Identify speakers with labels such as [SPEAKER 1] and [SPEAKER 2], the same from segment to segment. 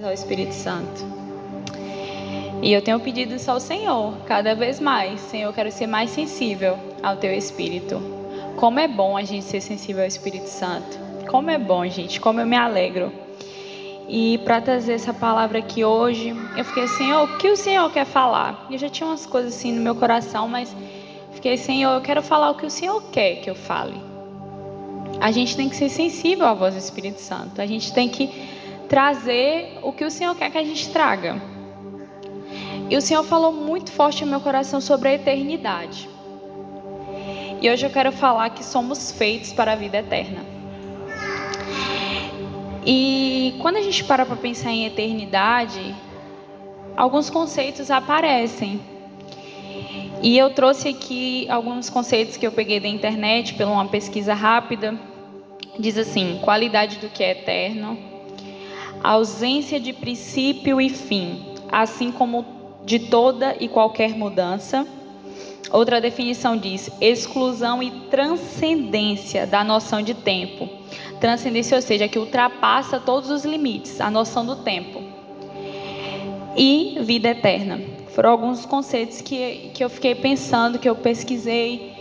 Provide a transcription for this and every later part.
[SPEAKER 1] ao Espírito Santo. E eu tenho pedido isso ao Senhor, cada vez mais. Senhor, eu quero ser mais sensível ao Teu Espírito. Como é bom a gente ser sensível ao Espírito Santo. Como é bom, gente, como eu me alegro. E para trazer essa palavra aqui hoje, eu fiquei, Senhor, o que o Senhor quer falar? Eu já tinha umas coisas assim no meu coração, mas fiquei, Senhor, eu quero falar o que o Senhor quer que eu fale. A gente tem que ser sensível à voz do Espírito Santo. A gente tem que trazer o que o Senhor quer que a gente traga. E o Senhor falou muito forte no meu coração sobre a eternidade. E hoje eu quero falar que somos feitos para a vida eterna. E quando a gente para para pensar em eternidade, alguns conceitos aparecem. E eu trouxe aqui alguns conceitos que eu peguei da internet pela uma pesquisa rápida. Diz assim: qualidade do que é eterno, ausência de princípio e fim, assim como de toda e qualquer mudança. Outra definição diz exclusão e transcendência da noção de tempo. Transcendência, ou seja, que ultrapassa todos os limites, a noção do tempo. E vida eterna. Foram alguns conceitos que, que eu fiquei pensando, que eu pesquisei.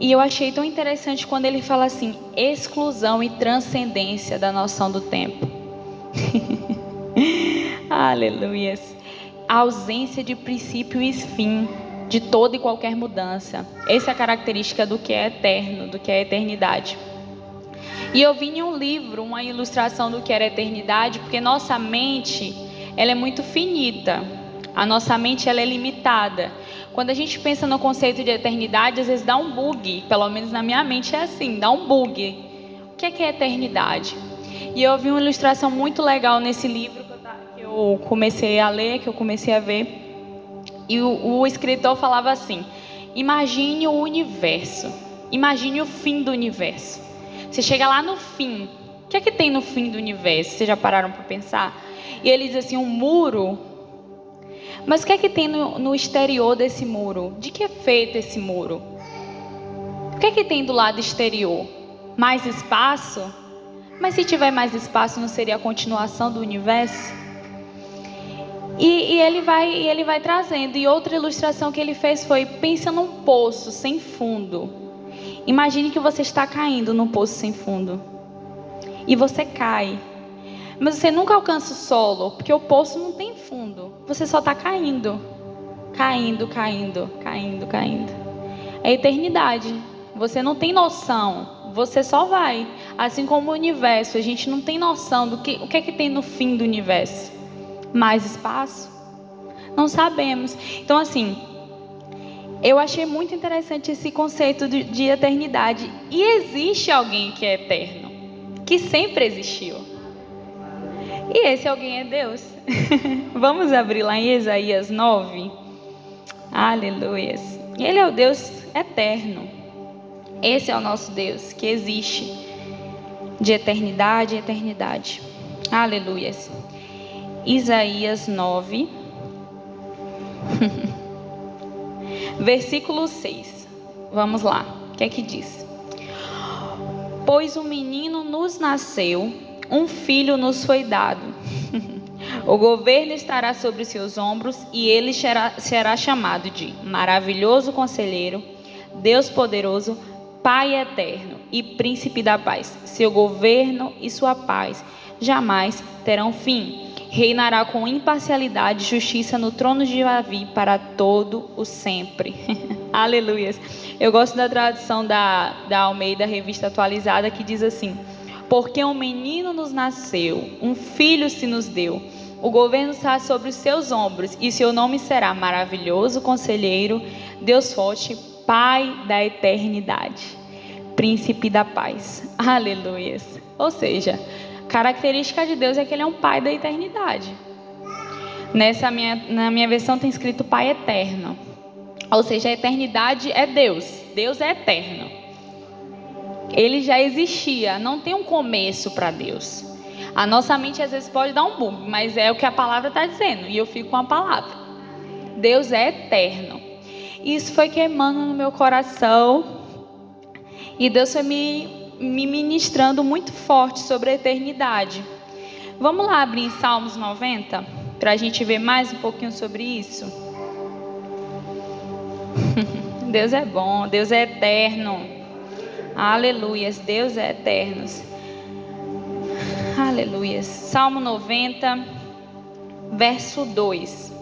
[SPEAKER 1] E eu achei tão interessante quando ele fala assim: exclusão e transcendência da noção do tempo. Aleluias. A ausência de princípio e fim de toda e qualquer mudança. Essa é a característica do que é eterno, do que é eternidade. E eu vi em um livro uma ilustração do que era eternidade, porque nossa mente, ela é muito finita. A nossa mente ela é limitada. Quando a gente pensa no conceito de eternidade, às vezes dá um bug, pelo menos na minha mente é assim, dá um bug. O que é, que é eternidade? E eu vi uma ilustração muito legal nesse livro que eu comecei a ler, que eu comecei a ver. E o, o escritor falava assim: imagine o universo, imagine o fim do universo. Você chega lá no fim, o que é que tem no fim do universo? Vocês já pararam para pensar? E ele diz assim: um muro. Mas o que é que tem no, no exterior desse muro? De que é feito esse muro? O que é que tem do lado exterior? Mais espaço? Mas se tiver mais espaço, não seria a continuação do universo? E, e, ele vai, e ele vai trazendo. E outra ilustração que ele fez foi: pensa num poço sem fundo. Imagine que você está caindo num poço sem fundo. E você cai. Mas você nunca alcança o solo, porque o poço não tem fundo. Você só está caindo. Caindo, caindo, caindo, caindo. É eternidade. Você não tem noção você só vai. Assim como o universo, a gente não tem noção do que o que é que tem no fim do universo. Mais espaço? Não sabemos. Então assim, eu achei muito interessante esse conceito de, de eternidade. E existe alguém que é eterno, que sempre existiu. E esse alguém é Deus. Vamos abrir lá em Isaías 9. Aleluias. Ele é o Deus eterno. Esse é o nosso Deus que existe de eternidade em eternidade. Aleluia. Isaías 9, versículo 6. Vamos lá. O que é que diz? Pois um menino nos nasceu, um filho nos foi dado. o governo estará sobre seus ombros e ele será, será chamado de maravilhoso conselheiro, Deus poderoso, Pai eterno e príncipe da paz. Seu governo e sua paz jamais terão fim. Reinará com imparcialidade e justiça no trono de Davi para todo o sempre. Aleluia. Eu gosto da tradução da, da Almeida Revista Atualizada que diz assim: Porque um menino nos nasceu, um filho se nos deu. O governo está sobre os seus ombros e seu nome será maravilhoso conselheiro, Deus forte, Pai da eternidade príncipe da paz. Aleluia. Ou seja, característica de Deus é que ele é um pai da eternidade. Nessa minha, na minha versão tem escrito pai eterno. Ou seja, a eternidade é Deus. Deus é eterno. Ele já existia, não tem um começo para Deus. A nossa mente às vezes pode dar um bug, mas é o que a palavra está dizendo, e eu fico com a palavra. Deus é eterno. Isso foi queimando no meu coração e Deus foi me, me ministrando muito forte sobre a eternidade. Vamos lá abrir em Salmos 90 para a gente ver mais um pouquinho sobre isso. Deus é bom, Deus é eterno. Aleluias, Deus é eterno. Aleluias. Salmo 90, verso 2.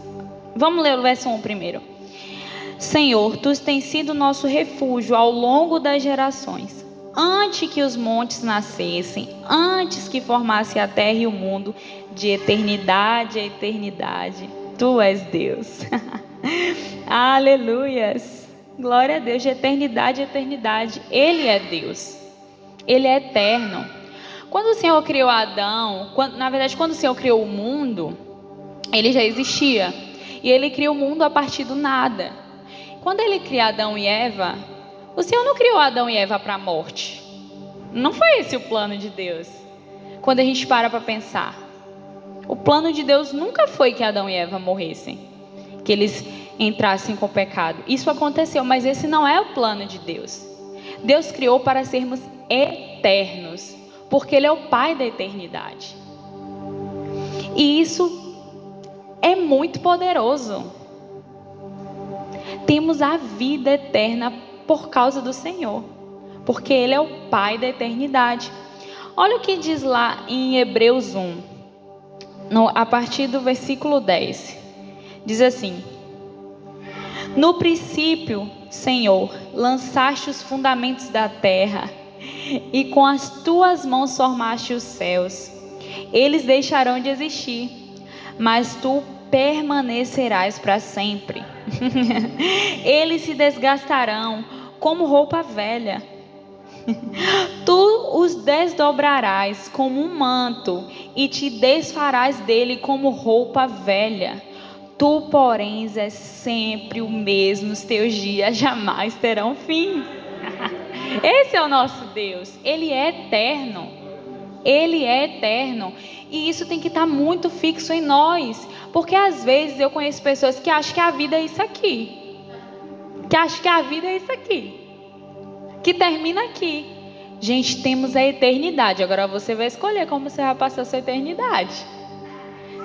[SPEAKER 1] Vamos ler o verso 1 primeiro. Senhor, tu tens sido nosso refúgio ao longo das gerações antes que os montes nascessem, antes que formasse a terra e o mundo, de eternidade a eternidade. Tu és Deus. Aleluias. Glória a Deus, de eternidade a eternidade. Ele é Deus. Ele é eterno. Quando o Senhor criou Adão, quando, na verdade, quando o Senhor criou o mundo, ele já existia. E ele criou o mundo a partir do nada. Quando ele cria Adão e Eva, o Senhor não criou Adão e Eva para a morte. Não foi esse o plano de Deus. Quando a gente para para pensar. O plano de Deus nunca foi que Adão e Eva morressem. Que eles entrassem com o pecado. Isso aconteceu, mas esse não é o plano de Deus. Deus criou para sermos eternos. Porque Ele é o Pai da eternidade. E isso é muito poderoso. Temos a vida eterna por causa do Senhor, porque Ele é o Pai da eternidade. Olha o que diz lá em Hebreus 1, no, a partir do versículo 10. Diz assim: No princípio, Senhor, lançaste os fundamentos da terra, e com as tuas mãos formaste os céus. Eles deixarão de existir, mas tu permanecerás para sempre. Eles se desgastarão como roupa velha. Tu os desdobrarás como um manto e te desfarás dele como roupa velha. Tu, porém, és sempre o mesmo, os teus dias jamais terão fim. Esse é o nosso Deus, ele é eterno. Ele é eterno. E isso tem que estar muito fixo em nós. Porque às vezes eu conheço pessoas que acham que a vida é isso aqui que acha que a vida é isso aqui, que termina aqui. Gente, temos a eternidade. Agora você vai escolher como você vai passar a sua eternidade.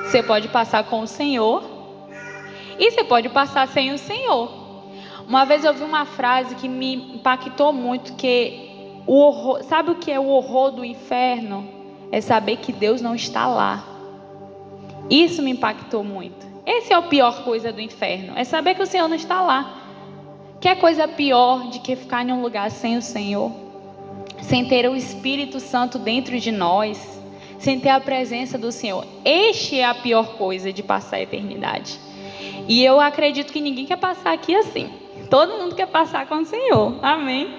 [SPEAKER 1] Você pode passar com o Senhor e você pode passar sem o Senhor. Uma vez eu vi uma frase que me impactou muito, que o horror, sabe o que é o horror do inferno? É saber que Deus não está lá. Isso me impactou muito. Essa é a pior coisa do inferno, é saber que o Senhor não está lá. Quer coisa pior de que ficar em um lugar sem o Senhor? Sem ter o Espírito Santo dentro de nós? Sem ter a presença do Senhor? Este é a pior coisa de passar a eternidade. E eu acredito que ninguém quer passar aqui assim. Todo mundo quer passar com o Senhor. Amém?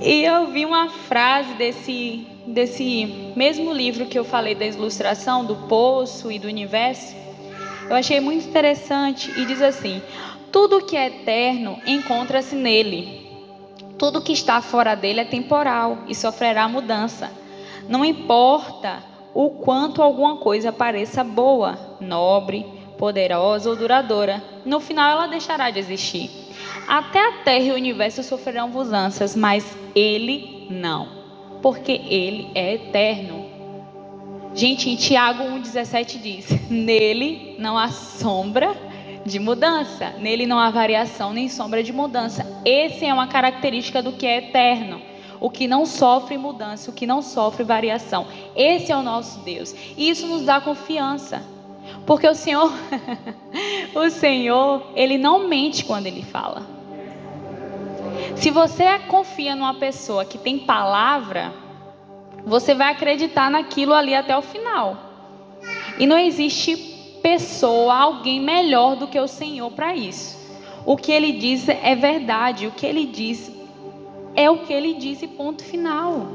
[SPEAKER 1] E eu vi uma frase desse, desse mesmo livro que eu falei da ilustração, do poço e do universo. Eu achei muito interessante e diz assim: tudo que é eterno encontra-se nele. Tudo que está fora dele é temporal e sofrerá mudança. Não importa o quanto alguma coisa pareça boa, nobre, poderosa ou duradoura, no final ela deixará de existir. Até a terra e o universo sofrerão mudanças, mas ele não, porque ele é eterno. Gente, em Tiago 1,17 diz: Nele não há sombra de mudança. Nele não há variação nem sombra de mudança. Essa é uma característica do que é eterno. O que não sofre mudança, o que não sofre variação. Esse é o nosso Deus. E isso nos dá confiança. Porque o Senhor, o Senhor, ele não mente quando ele fala. Se você confia numa pessoa que tem palavra, você vai acreditar naquilo ali até o final. E não existe pessoa, alguém melhor do que o Senhor para isso. O que ele diz é verdade, o que ele diz é o que ele diz e ponto final.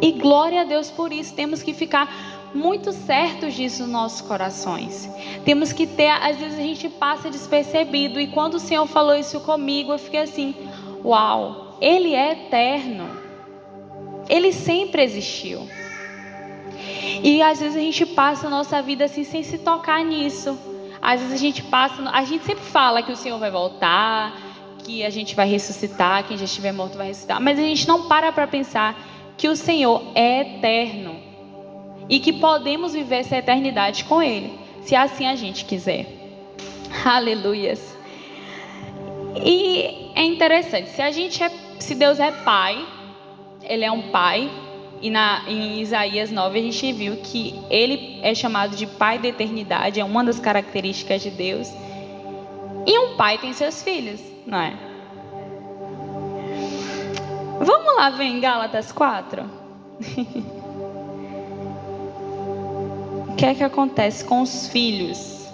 [SPEAKER 1] E glória a Deus por isso, temos que ficar muito certos disso nos nossos corações. Temos que ter, às vezes a gente passa despercebido, e quando o Senhor falou isso comigo, eu fiquei assim: uau, Ele é eterno, Ele sempre existiu. E às vezes a gente passa a nossa vida assim sem se tocar nisso. Às vezes a gente passa, a gente sempre fala que o Senhor vai voltar, que a gente vai ressuscitar, quem já estiver morto vai ressuscitar, mas a gente não para para pensar que o Senhor é eterno e que podemos viver essa eternidade com Ele, se assim a gente quiser. Aleluias. E é interessante, se a gente é, se Deus é pai, ele é um pai, e na, em Isaías 9 a gente viu que ele é chamado de pai da eternidade, é uma das características de Deus. E um pai tem seus filhos, não é? Vamos lá ver em Gálatas 4? o que é que acontece com os filhos?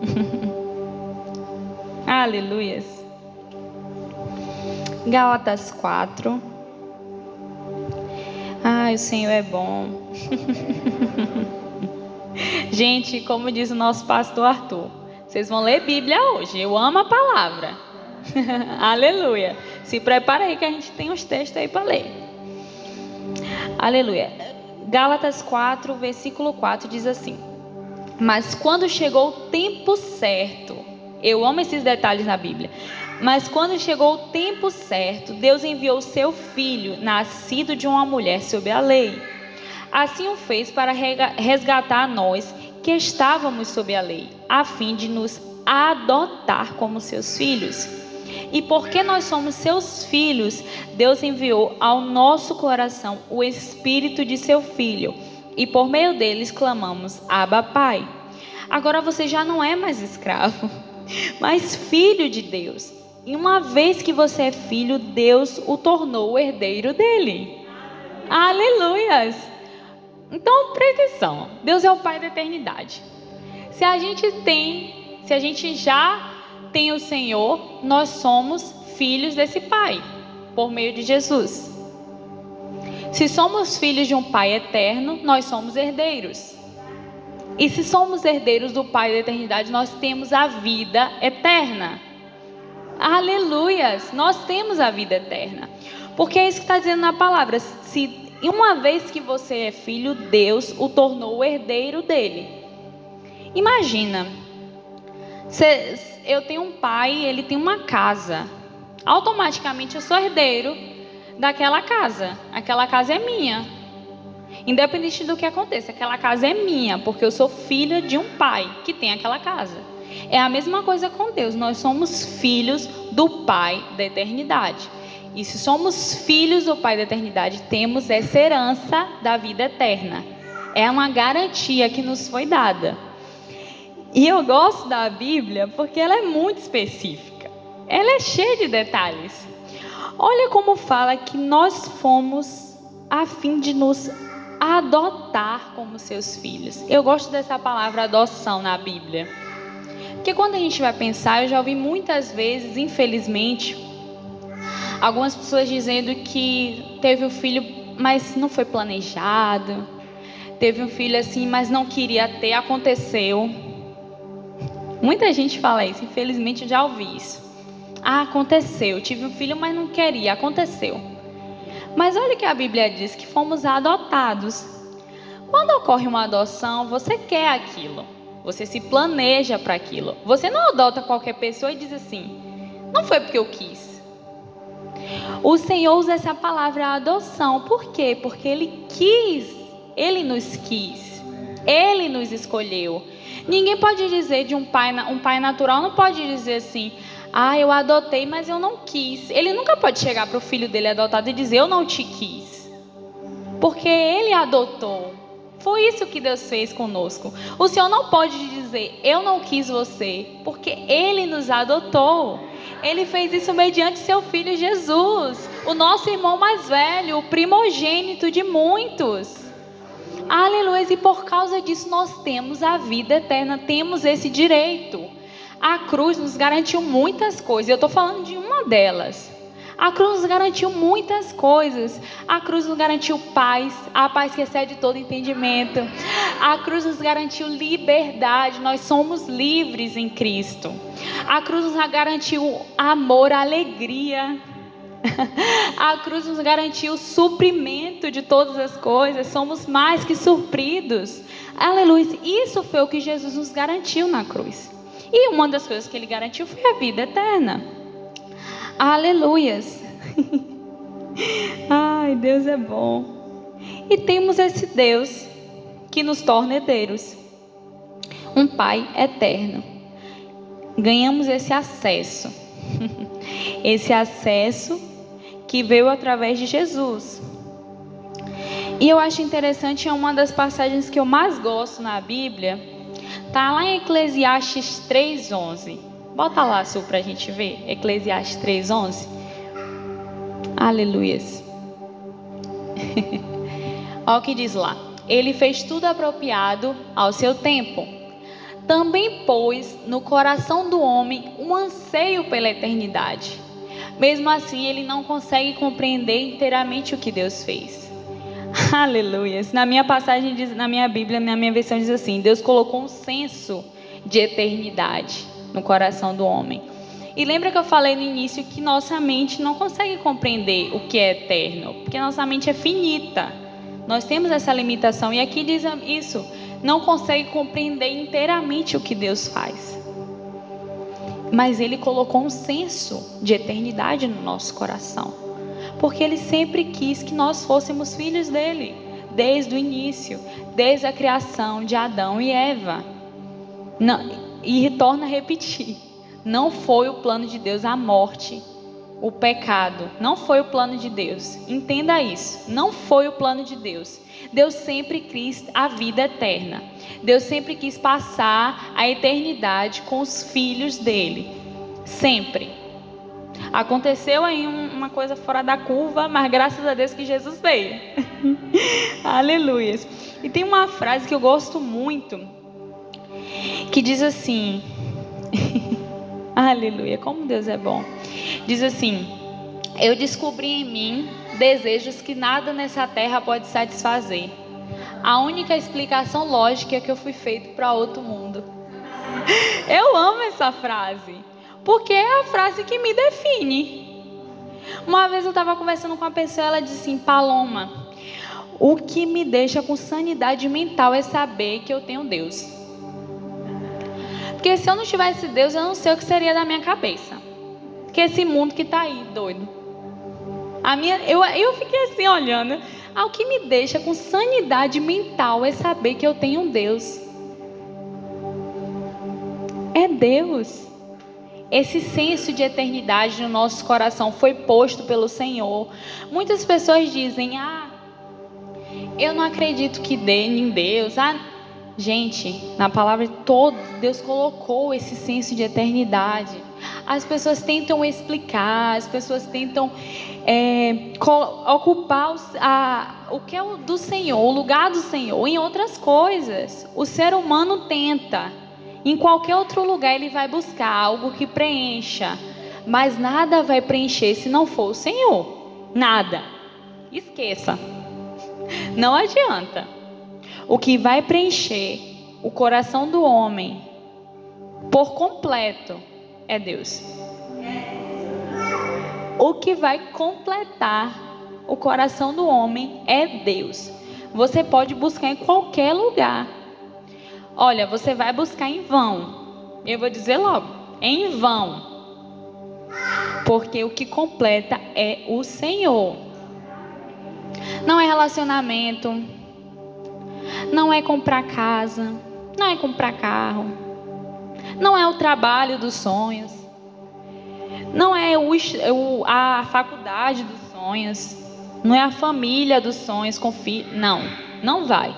[SPEAKER 1] Aleluias. Gálatas 4. Ai, o Senhor é bom. Gente, como diz o nosso pastor Arthur, vocês vão ler Bíblia hoje. Eu amo a palavra. Aleluia. Se prepara aí que a gente tem os textos aí para ler. Aleluia. Gálatas 4, versículo 4 diz assim: Mas quando chegou o tempo certo, eu amo esses detalhes na Bíblia. Mas quando chegou o tempo certo, Deus enviou seu filho, nascido de uma mulher sob a lei. Assim o fez para resgatar nós que estávamos sob a lei, a fim de nos adotar como seus filhos. E porque nós somos seus filhos, Deus enviou ao nosso coração o espírito de seu filho, e por meio deles clamamos: Abba, Pai. Agora você já não é mais escravo, mas filho de Deus. E uma vez que você é filho, Deus o tornou o herdeiro dele. Aleluias! Então, presta atenção. Deus é o Pai da eternidade. Se a gente tem, se a gente já tem o Senhor, nós somos filhos desse Pai, por meio de Jesus. Se somos filhos de um Pai eterno, nós somos herdeiros. E se somos herdeiros do Pai da eternidade, nós temos a vida eterna. Aleluias! Nós temos a vida eterna. Porque é isso que está dizendo na palavra. Se uma vez que você é filho, Deus o tornou herdeiro dele. Imagina, eu tenho um pai, ele tem uma casa. Automaticamente eu sou herdeiro daquela casa. Aquela casa é minha. Independente do que aconteça, aquela casa é minha, porque eu sou filha de um pai que tem aquela casa. É a mesma coisa com Deus. Nós somos filhos do Pai da eternidade. E se somos filhos do Pai da eternidade, temos essa herança da vida eterna. É uma garantia que nos foi dada. E eu gosto da Bíblia porque ela é muito específica. Ela é cheia de detalhes. Olha como fala que nós fomos a fim de nos adotar como seus filhos. Eu gosto dessa palavra adoção na Bíblia. Porque quando a gente vai pensar, eu já ouvi muitas vezes, infelizmente, algumas pessoas dizendo que teve o um filho, mas não foi planejado. Teve um filho assim, mas não queria ter, aconteceu. Muita gente fala isso, infelizmente eu já ouvi isso. Ah, aconteceu, tive um filho, mas não queria, aconteceu. Mas olha o que a Bíblia diz que fomos adotados. Quando ocorre uma adoção, você quer aquilo. Você se planeja para aquilo. Você não adota qualquer pessoa e diz assim: não foi porque eu quis. O Senhor usa essa palavra adoção. Por quê? Porque Ele quis. Ele nos quis. Ele nos escolheu. Ninguém pode dizer de um pai, um pai natural não pode dizer assim: ah, eu adotei, mas eu não quis. Ele nunca pode chegar para o filho dele adotado e dizer: eu não te quis. Porque ele adotou. Foi isso que Deus fez conosco. O Senhor não pode dizer, eu não quis você, porque Ele nos adotou. Ele fez isso mediante seu Filho Jesus, o nosso irmão mais velho, o primogênito de muitos. Aleluia, e por causa disso nós temos a vida eterna, temos esse direito. A cruz nos garantiu muitas coisas, eu estou falando de uma delas. A cruz nos garantiu muitas coisas. A cruz nos garantiu paz, a paz que excede todo entendimento. A cruz nos garantiu liberdade, nós somos livres em Cristo. A cruz nos garantiu amor, alegria. A cruz nos garantiu o suprimento de todas as coisas, somos mais que surpridos. Aleluia. Isso foi o que Jesus nos garantiu na cruz. E uma das coisas que ele garantiu foi a vida eterna. Aleluias. Ai, Deus é bom. E temos esse Deus que nos torna herdeiros, um Pai eterno. Ganhamos esse acesso, esse acesso que veio através de Jesus. E eu acho interessante, é uma das passagens que eu mais gosto na Bíblia, tá lá em Eclesiastes 3:11. Bota lá, Sul, para a gente ver. Eclesiastes 3:11. Aleluias. Olha o que diz lá. Ele fez tudo apropriado ao seu tempo. Também pôs no coração do homem um anseio pela eternidade. Mesmo assim, ele não consegue compreender inteiramente o que Deus fez. Aleluia. Na minha passagem, diz, na minha Bíblia, na minha versão diz assim: Deus colocou um senso de eternidade no coração do homem. E lembra que eu falei no início que nossa mente não consegue compreender o que é eterno, porque nossa mente é finita. Nós temos essa limitação e aqui diz isso, não consegue compreender inteiramente o que Deus faz. Mas ele colocou um senso de eternidade no nosso coração. Porque ele sempre quis que nós fôssemos filhos dele, desde o início, desde a criação de Adão e Eva. Não, e torna a repetir: não foi o plano de Deus a morte, o pecado. Não foi o plano de Deus. Entenda isso. Não foi o plano de Deus. Deus sempre quis a vida eterna. Deus sempre quis passar a eternidade com os filhos dele. Sempre. Aconteceu aí uma coisa fora da curva, mas graças a Deus que Jesus veio. Aleluia. E tem uma frase que eu gosto muito, que diz assim: Aleluia, como Deus é bom. Diz assim: Eu descobri em mim desejos que nada nessa terra pode satisfazer. A única explicação lógica é que eu fui feito para outro mundo. Eu amo essa frase, porque é a frase que me define. Uma vez eu estava conversando com uma pessoa, ela disse assim: Paloma, o que me deixa com sanidade mental é saber que eu tenho Deus. Porque se eu não tivesse Deus, eu não sei o que seria da minha cabeça. Que esse mundo que está aí, doido. A minha, eu, eu fiquei assim olhando. Ah, o que me deixa com sanidade mental é saber que eu tenho um Deus. É Deus. Esse senso de eternidade no nosso coração foi posto pelo Senhor. Muitas pessoas dizem: Ah, eu não acredito que dê em Deus. Ah, Gente, na palavra todo Deus colocou esse senso de eternidade. As pessoas tentam explicar, as pessoas tentam é, ocupar a, o que é o do Senhor, o lugar do Senhor, em outras coisas. O ser humano tenta. Em qualquer outro lugar ele vai buscar algo que preencha, mas nada vai preencher se não for o Senhor. Nada. Esqueça. Não adianta. O que vai preencher o coração do homem por completo é Deus. O que vai completar o coração do homem é Deus. Você pode buscar em qualquer lugar. Olha, você vai buscar em vão. Eu vou dizer logo, em vão. Porque o que completa é o Senhor. Não é relacionamento, não é comprar casa, não é comprar carro, não é o trabalho dos sonhos, não é o, a faculdade dos sonhos, não é a família dos sonhos com filho. Não, não vai.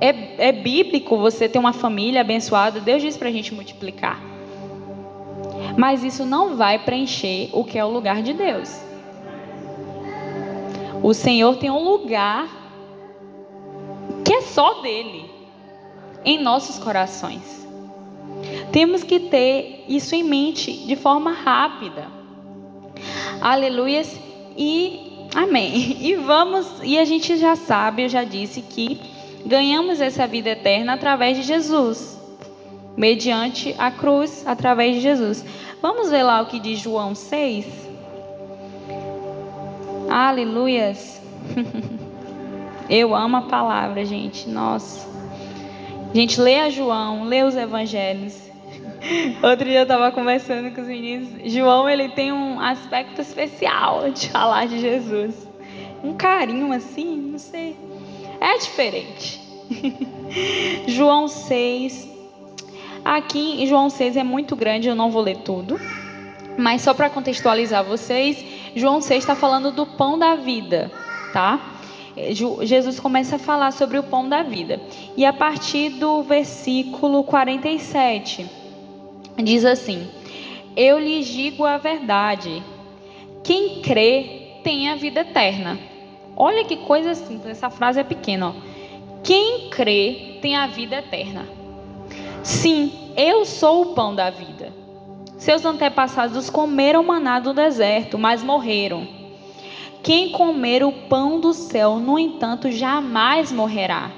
[SPEAKER 1] É, é bíblico você ter uma família abençoada, Deus diz para a gente multiplicar. Mas isso não vai preencher o que é o lugar de Deus. O Senhor tem um lugar que é só dele em nossos corações. Temos que ter isso em mente de forma rápida. Aleluias e amém. E vamos, e a gente já sabe, eu já disse que ganhamos essa vida eterna através de Jesus, mediante a cruz, através de Jesus. Vamos ver lá o que diz João 6. Aleluias. Eu amo a palavra, gente. Nossa. Gente, lê a João, lê os evangelhos. Outro dia eu estava conversando com os meninos. João, ele tem um aspecto especial de falar de Jesus. um carinho assim, não sei. É diferente. João 6. Aqui em João 6 é muito grande, eu não vou ler tudo. Mas só para contextualizar vocês, João 6 está falando do pão da vida, tá? Jesus começa a falar sobre o pão da vida. E a partir do versículo 47, diz assim: Eu lhes digo a verdade. Quem crê tem a vida eterna. Olha que coisa simples, essa frase é pequena. Ó. Quem crê tem a vida eterna. Sim, eu sou o pão da vida. Seus antepassados comeram maná do deserto, mas morreram. Quem comer o pão do céu, no entanto, jamais morrerá.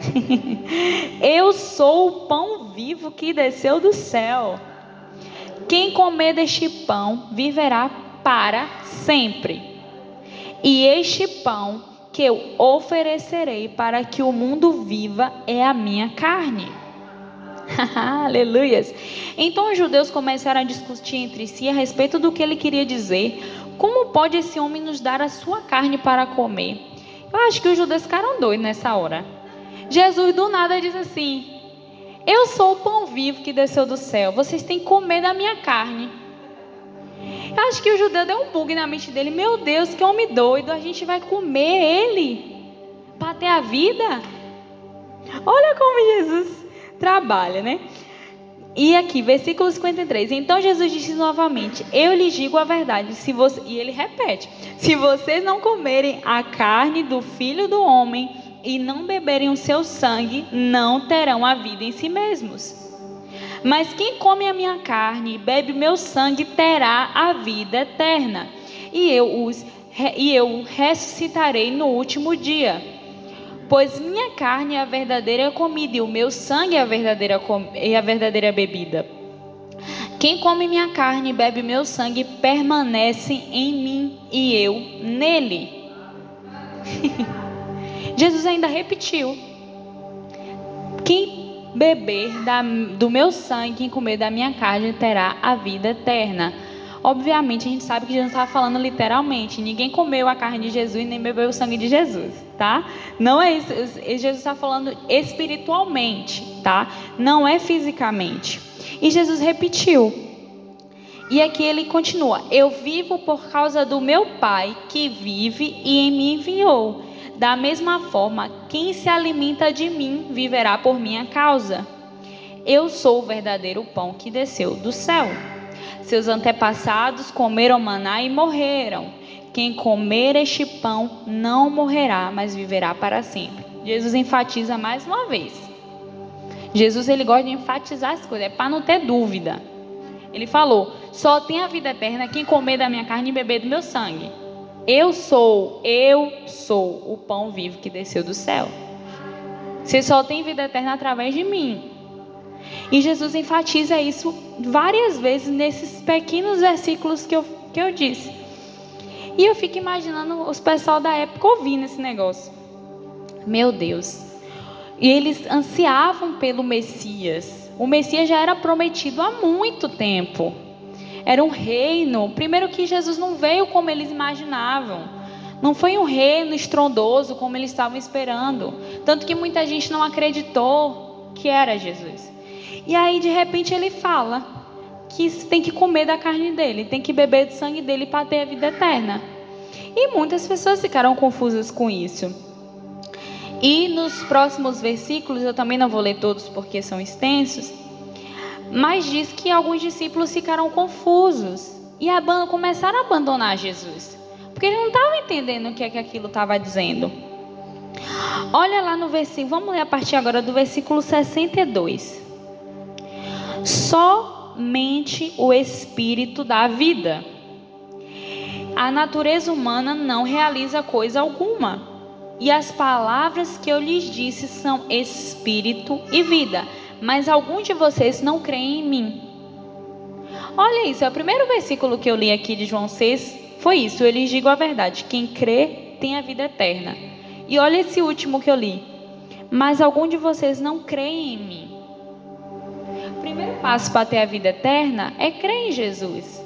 [SPEAKER 1] eu sou o pão vivo que desceu do céu. Quem comer deste pão viverá para sempre. E este pão que eu oferecerei para que o mundo viva é a minha carne. Aleluias. Então os judeus começaram a discutir entre si a respeito do que ele queria dizer. Como pode esse homem nos dar a sua carne para comer? Eu acho que os judeus ficaram doidos nessa hora. Jesus do nada diz assim: Eu sou o pão vivo que desceu do céu. Vocês têm que comer da minha carne. Eu acho que o judeu deu um bug na mente dele. Meu Deus, que homem doido. A gente vai comer ele para ter a vida? Olha como Jesus trabalha, né? E aqui, versículo 53. Então Jesus disse novamente: Eu lhes digo a verdade. Se você... E ele repete: Se vocês não comerem a carne do filho do homem e não beberem o seu sangue, não terão a vida em si mesmos. Mas quem come a minha carne e bebe meu sangue terá a vida eterna, e eu os e eu ressuscitarei no último dia. Pois minha carne é a verdadeira comida e o meu sangue é a verdadeira, é a verdadeira bebida. Quem come minha carne e bebe meu sangue permanece em mim e eu nele. Jesus ainda repetiu: Quem beber da, do meu sangue e comer da minha carne terá a vida eterna. Obviamente, a gente sabe que Jesus estava falando literalmente. Ninguém comeu a carne de Jesus nem bebeu o sangue de Jesus, tá? Não é isso. Jesus está falando espiritualmente, tá? Não é fisicamente. E Jesus repetiu. E aqui ele continua: Eu vivo por causa do meu Pai que vive e me enviou. Da mesma forma, quem se alimenta de mim viverá por minha causa. Eu sou o verdadeiro pão que desceu do céu. Seus antepassados comeram maná e morreram. Quem comer este pão não morrerá, mas viverá para sempre. Jesus enfatiza mais uma vez. Jesus ele gosta de enfatizar as coisas, é para não ter dúvida. Ele falou: só tem a vida eterna quem comer da minha carne e beber do meu sangue. Eu sou, eu sou o pão vivo que desceu do céu. Você só tem vida eterna através de mim. E Jesus enfatiza isso várias vezes nesses pequenos versículos que eu, que eu disse. E eu fico imaginando os pessoal da época ouvindo esse negócio. Meu Deus. E eles ansiavam pelo Messias. O Messias já era prometido há muito tempo. Era um reino. Primeiro que Jesus não veio como eles imaginavam. Não foi um reino estrondoso como eles estavam esperando. Tanto que muita gente não acreditou que era Jesus. E aí, de repente, ele fala que tem que comer da carne dele, tem que beber do sangue dele para ter a vida eterna. E muitas pessoas ficaram confusas com isso. E nos próximos versículos, eu também não vou ler todos porque são extensos, mas diz que alguns discípulos ficaram confusos e começaram a abandonar Jesus, porque eles não estavam entendendo o que é que aquilo estava dizendo. Olha lá no versículo, vamos ler a partir agora do versículo 62. Somente o Espírito dá vida. A natureza humana não realiza coisa alguma. E as palavras que eu lhes disse são espírito e vida mas alguns de vocês não creem em mim. Olha isso, é o primeiro versículo que eu li aqui de João 6 foi isso. Eu lhes digo a verdade: quem crê tem a vida eterna. E olha esse último que eu li. Mas alguns de vocês não creem em mim. Primeiro passo para ter a vida eterna é crer em Jesus.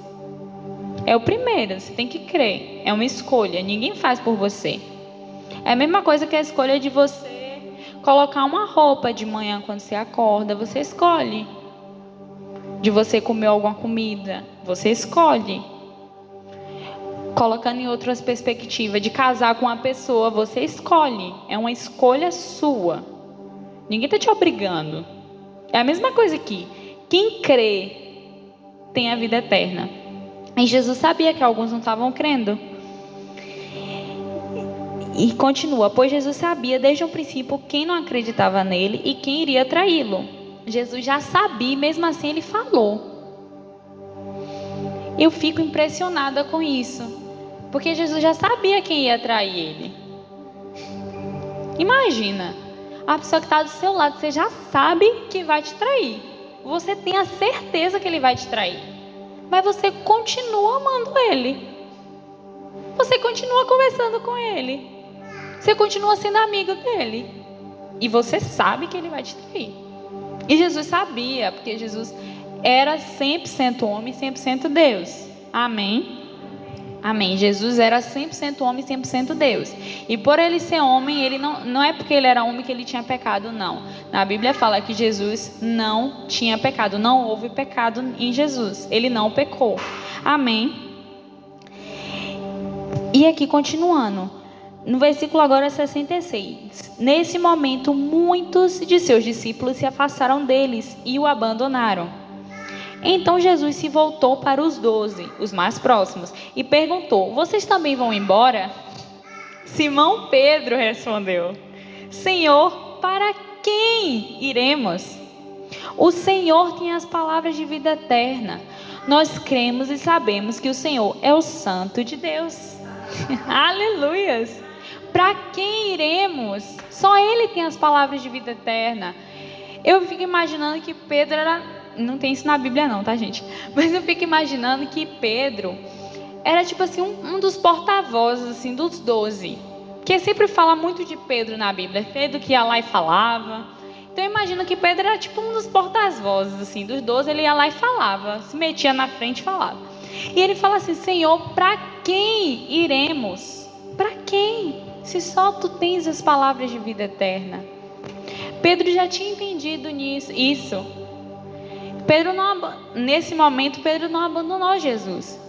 [SPEAKER 1] É o primeiro, você tem que crer. É uma escolha, ninguém faz por você. É a mesma coisa que a escolha de você colocar uma roupa de manhã quando você acorda, você escolhe. De você comer alguma comida, você escolhe. Colocando em outras perspectivas, de casar com uma pessoa, você escolhe. É uma escolha sua. Ninguém está te obrigando. É a mesma coisa aqui. Quem crê tem a vida eterna. E Jesus sabia que alguns não estavam crendo. E continua, pois Jesus sabia desde o princípio quem não acreditava nele e quem iria traí-lo. Jesus já sabia, mesmo assim ele falou. Eu fico impressionada com isso, porque Jesus já sabia quem ia trair ele. Imagina, a pessoa que está do seu lado, você já sabe que vai te trair. Você tem a certeza que ele vai te trair, mas você continua amando ele. Você continua conversando com ele. Você continua sendo amigo dele. E você sabe que ele vai te trair. E Jesus sabia, porque Jesus era 100% homem e 100% Deus. Amém? Amém. Jesus era 100% homem e 100% Deus. E por ele ser homem, ele não, não é porque ele era homem que ele tinha pecado, não. Na Bíblia fala que Jesus não tinha pecado. Não houve pecado em Jesus. Ele não pecou. Amém. E aqui continuando. No versículo agora 66. Nesse momento, muitos de seus discípulos se afastaram deles e o abandonaram. Então Jesus se voltou para os doze, os mais próximos, e perguntou: Vocês também vão embora? Simão Pedro respondeu: Senhor, para quem iremos? O Senhor tem as palavras de vida eterna. Nós cremos e sabemos que o Senhor é o Santo de Deus. Aleluias! Para quem iremos? Só Ele tem as palavras de vida eterna. Eu fico imaginando que Pedro era. Não tem isso na Bíblia, não, tá, gente? Mas eu fico imaginando que Pedro era tipo assim, um, um dos porta-vozes assim, dos doze. Que sempre fala muito de Pedro na Bíblia. Pedro que ia lá e falava. Então eu imagino que Pedro era tipo um dos porta-vozes, assim, dos doze, ele ia lá e falava, se metia na frente e falava. E ele fala assim: Senhor, para quem iremos? Para quem? se só tu tens as palavras de vida eterna? Pedro já tinha entendido nisso, isso. Pedro não, nesse momento, Pedro não abandonou Jesus.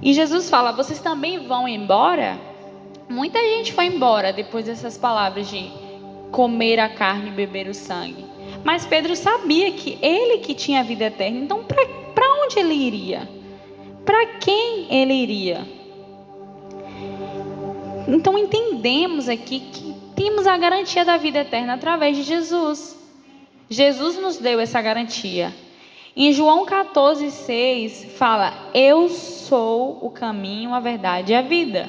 [SPEAKER 1] E Jesus fala: Vocês também vão embora? Muita gente foi embora depois dessas palavras de comer a carne e beber o sangue. Mas Pedro sabia que ele que tinha a vida eterna. Então, para onde ele iria? Para quem ele iria? Então entendemos aqui que temos a garantia da vida eterna através de Jesus. Jesus nos deu essa garantia. Em João 14, 6, fala: Eu sou o caminho, a verdade e a vida.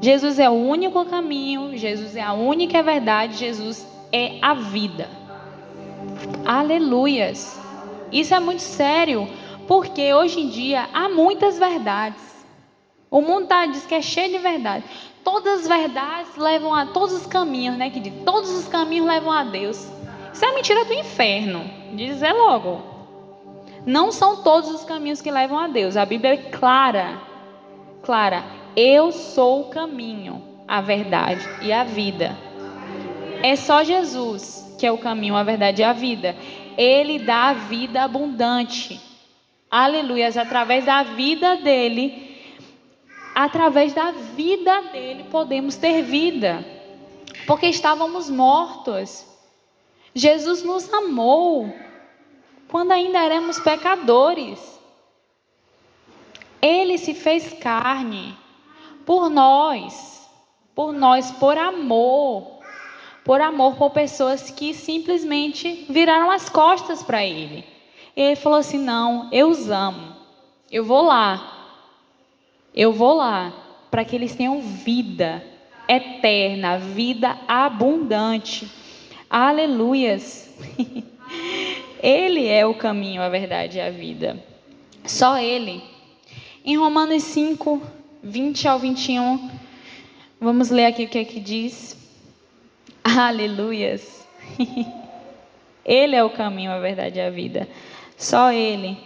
[SPEAKER 1] Jesus é o único caminho, Jesus é a única verdade, Jesus é a vida. Aleluias. Isso é muito sério, porque hoje em dia há muitas verdades. O mundo tá, diz que é cheio de verdade. Todas as verdades levam a todos os caminhos, né? Que diz, todos os caminhos levam a Deus. Isso é mentira do inferno. Dizer logo. Não são todos os caminhos que levam a Deus. A Bíblia é clara. Clara. Eu sou o caminho, a verdade e a vida. É só Jesus que é o caminho, a verdade e a vida. Ele dá a vida abundante. Aleluias. Através da vida dele através da vida dele podemos ter vida, porque estávamos mortos. Jesus nos amou quando ainda éramos pecadores. Ele se fez carne por nós, por nós, por amor, por amor por pessoas que simplesmente viraram as costas para ele. Ele falou assim: Não, eu os amo, eu vou lá, eu vou lá para que eles tenham vida eterna, vida abundante. Aleluias. Ele é o caminho, a verdade e a vida. Só Ele. Em Romanos 5, 20 ao 21, vamos ler aqui o que é que diz. Aleluias. Ele é o caminho, a verdade e a vida. Só Ele.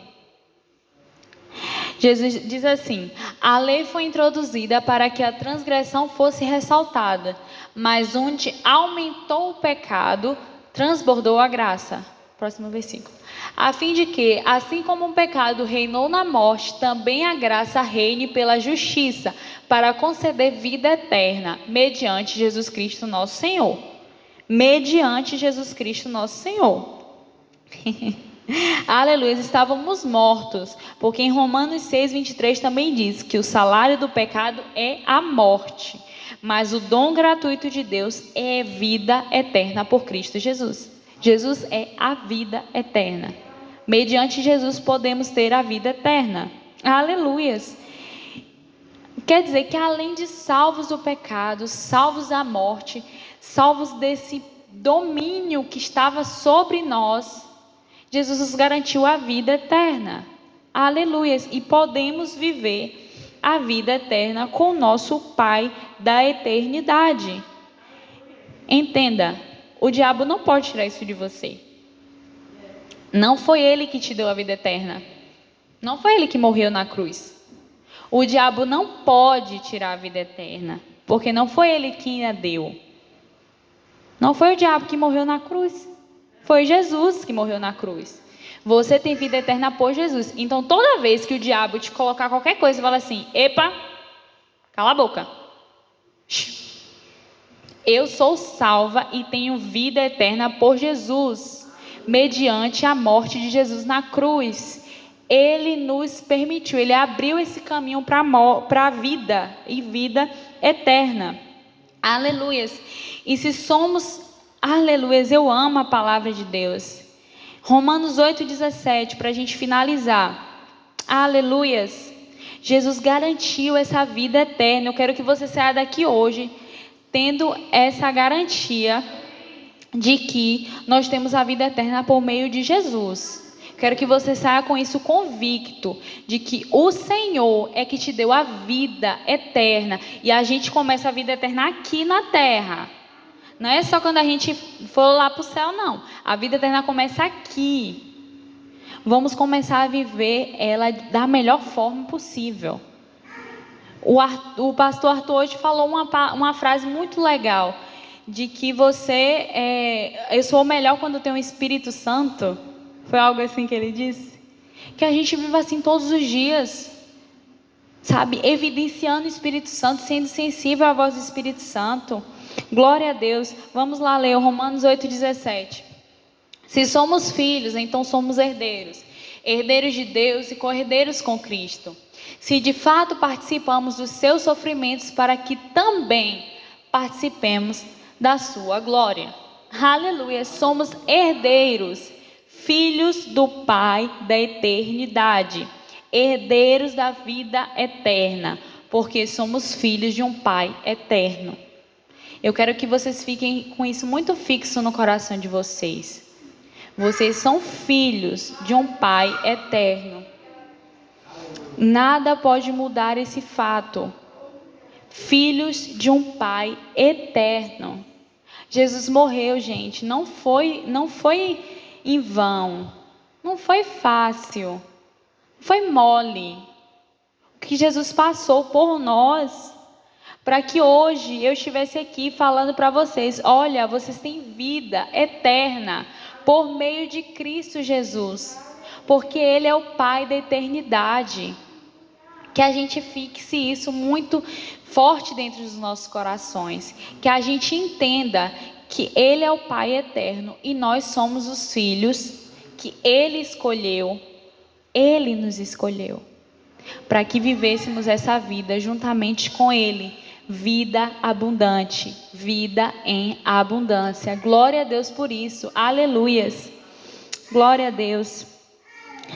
[SPEAKER 1] Jesus diz assim: a lei foi introduzida para que a transgressão fosse ressaltada, mas onde aumentou o pecado, transbordou a graça. Próximo versículo. A fim de que, assim como o pecado reinou na morte, também a graça reine pela justiça, para conceder vida eterna, mediante Jesus Cristo nosso Senhor. Mediante Jesus Cristo nosso Senhor. Aleluia, estávamos mortos, porque em Romanos 6, 23 também diz que o salário do pecado é a morte, mas o dom gratuito de Deus é vida eterna por Cristo Jesus. Jesus é a vida eterna. Mediante Jesus podemos ter a vida eterna. Aleluias. Quer dizer que além de salvos do pecado, salvos da morte, salvos desse domínio que estava sobre nós, Jesus nos garantiu a vida eterna. Aleluias. E podemos viver a vida eterna com nosso Pai da eternidade. Entenda, o diabo não pode tirar isso de você. Não foi ele que te deu a vida eterna. Não foi ele que morreu na cruz. O diabo não pode tirar a vida eterna, porque não foi ele quem a deu. Não foi o diabo que morreu na cruz. Foi Jesus que morreu na cruz. Você tem vida eterna por Jesus. Então, toda vez que o diabo te colocar qualquer coisa, fala assim: epa, cala a boca. Eu sou salva e tenho vida eterna por Jesus, mediante a morte de Jesus na cruz. Ele nos permitiu, ele abriu esse caminho para a vida e vida eterna. Aleluias. E se somos Aleluias, eu amo a palavra de Deus. Romanos 8,17, para a gente finalizar. Aleluias. Jesus garantiu essa vida eterna. Eu quero que você saia daqui hoje tendo essa garantia de que nós temos a vida eterna por meio de Jesus. Quero que você saia com isso convicto de que o Senhor é que te deu a vida eterna e a gente começa a vida eterna aqui na terra. Não é só quando a gente for lá para o céu, não. A vida eterna começa aqui. Vamos começar a viver ela da melhor forma possível. O, Arthur, o pastor Arthur hoje falou uma, uma frase muito legal, de que você, é, eu sou melhor quando tenho o Espírito Santo. Foi algo assim que ele disse? Que a gente viva assim todos os dias, sabe? Evidenciando o Espírito Santo, sendo sensível à voz do Espírito Santo. Glória a Deus. Vamos lá ler Romanos 8,17. Se somos filhos, então somos herdeiros. Herdeiros de Deus e co-herdeiros com Cristo. Se de fato participamos dos seus sofrimentos, para que também participemos da sua glória. Aleluia. Somos herdeiros, filhos do Pai da eternidade, herdeiros da vida eterna, porque somos filhos de um Pai eterno. Eu quero que vocês fiquem com isso muito fixo no coração de vocês. Vocês são filhos de um Pai eterno. Nada pode mudar esse fato. Filhos de um Pai eterno. Jesus morreu, gente. Não foi, não foi em vão. Não foi fácil. Foi mole. O que Jesus passou por nós para que hoje eu estivesse aqui falando para vocês: olha, vocês têm vida eterna por meio de Cristo Jesus, porque Ele é o Pai da eternidade. Que a gente fixe isso muito forte dentro dos nossos corações, que a gente entenda que Ele é o Pai eterno e nós somos os filhos que Ele escolheu, Ele nos escolheu, para que vivêssemos essa vida juntamente com Ele vida abundante, vida em abundância. Glória a Deus por isso. Aleluias. Glória a Deus.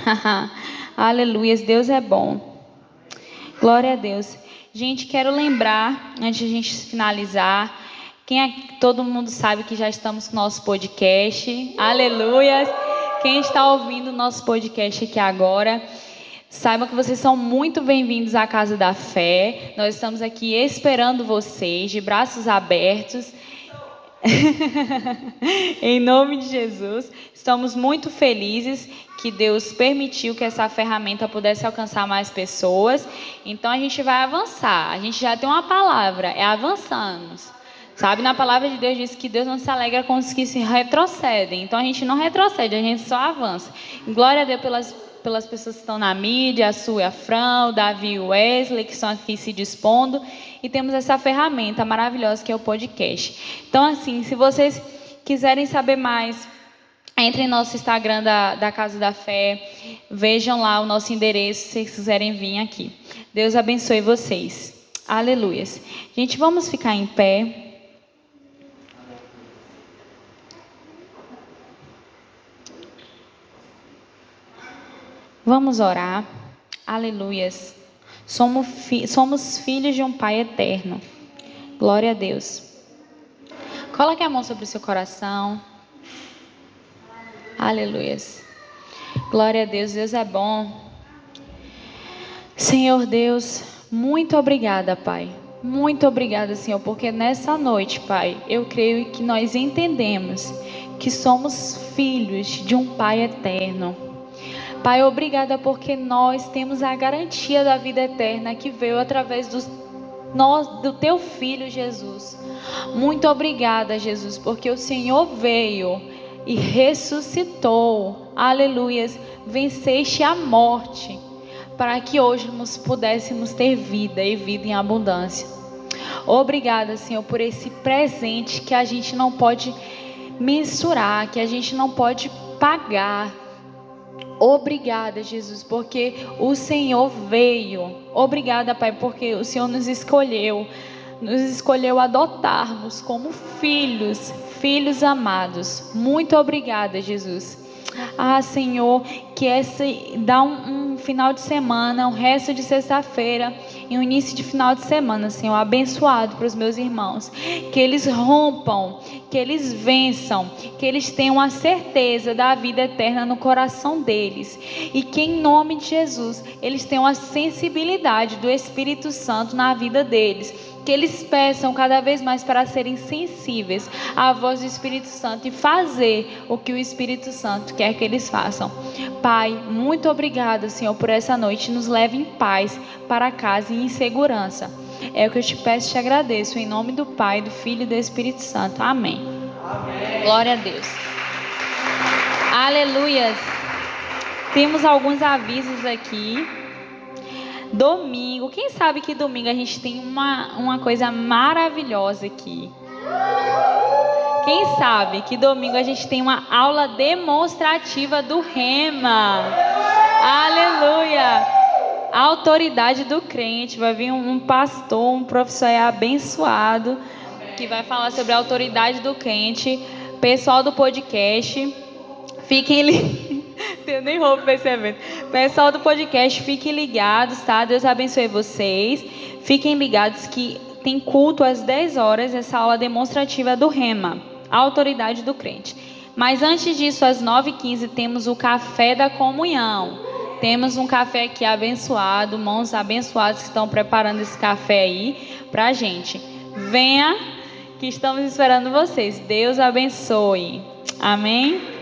[SPEAKER 1] Aleluias. Deus é bom. Glória a Deus. Gente, quero lembrar, antes de a gente finalizar, quem é, todo mundo sabe que já estamos com nosso podcast. Aleluias. Quem está ouvindo o nosso podcast aqui agora, Saibam que vocês são muito bem-vindos à Casa da Fé. Nós estamos aqui esperando vocês, de braços abertos. em nome de Jesus, estamos muito felizes que Deus permitiu que essa ferramenta pudesse alcançar mais pessoas. Então a gente vai avançar. A gente já tem uma palavra, é avançamos. Sabe, na palavra de Deus diz que Deus não se alegra com os que se retrocedem. Então a gente não retrocede, a gente só avança. Glória a Deus pelas, pelas pessoas que estão na mídia, a Su a Fran, o Davi e o Wesley, que estão aqui se dispondo. E temos essa ferramenta maravilhosa que é o podcast. Então, assim, se vocês quiserem saber mais, entrem no nosso Instagram da, da Casa da Fé, vejam lá o nosso endereço se quiserem vir aqui. Deus abençoe vocês. Aleluias. Gente, vamos ficar em pé. Vamos orar. Aleluias. Somos, fi somos filhos de um Pai eterno. Glória a Deus. Coloque a mão sobre o seu coração. Aleluias. Glória a Deus. Deus é bom. Senhor Deus, muito obrigada, Pai. Muito obrigada, Senhor, porque nessa noite, Pai, eu creio que nós entendemos que somos filhos de um Pai eterno. Pai, obrigada porque nós temos a garantia da vida eterna que veio através do, nós, do teu filho Jesus. Muito obrigada, Jesus, porque o Senhor veio e ressuscitou. Aleluias. Venceste a morte para que hoje nós pudéssemos ter vida e vida em abundância. Obrigada, Senhor, por esse presente que a gente não pode mensurar, que a gente não pode pagar. Obrigada, Jesus, porque o Senhor veio. Obrigada, Pai, porque o Senhor nos escolheu. Nos escolheu adotarmos como filhos, filhos amados. Muito obrigada, Jesus. Ah, Senhor, que esse dá um, um final de semana, um resto de sexta-feira e um início de final de semana, Senhor, abençoado para os meus irmãos. Que eles rompam, que eles vençam, que eles tenham a certeza da vida eterna no coração deles. E que em nome de Jesus, eles tenham a sensibilidade do Espírito Santo na vida deles que eles peçam cada vez mais para serem sensíveis à voz do Espírito Santo e fazer o que o Espírito Santo quer que eles façam. Pai, muito obrigado, Senhor, por essa noite. Nos leve em paz para casa e em segurança. É o que eu te peço e te agradeço. Em nome do Pai, do Filho e do Espírito Santo. Amém. Amém. Glória a Deus. Aleluias. Temos alguns avisos aqui. Domingo, quem sabe que domingo a gente tem uma, uma coisa maravilhosa aqui. Quem sabe que domingo a gente tem uma aula demonstrativa do Rema. Aleluia! A autoridade do crente. Vai vir um, pastor, um professor abençoado, que vai falar sobre a autoridade do crente. Pessoal do podcast, fiquem ligados. Tenho nem roupa para esse evento. Pessoal do podcast, fiquem ligados, tá? Deus abençoe vocês. Fiquem ligados que tem culto às 10 horas, essa aula demonstrativa do Rema, a autoridade do crente. Mas antes disso, às 9h15, temos o café da comunhão. Temos um café aqui abençoado, mãos abençoadas que estão preparando esse café aí pra gente. Venha, que estamos esperando vocês. Deus abençoe. Amém.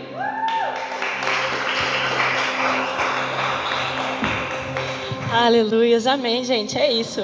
[SPEAKER 2] Aleluias, amém, gente. É isso.